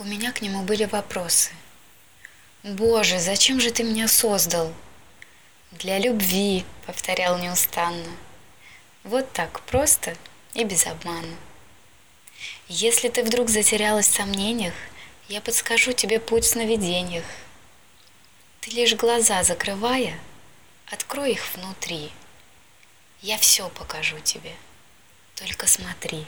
У меня к нему были вопросы. «Боже, зачем же ты меня создал?» «Для любви», — повторял неустанно. Вот так, просто и без обмана. Если ты вдруг затерялась в сомнениях, я подскажу тебе путь в сновидениях. Ты лишь глаза закрывая, открой их внутри. Я все покажу тебе, только смотри.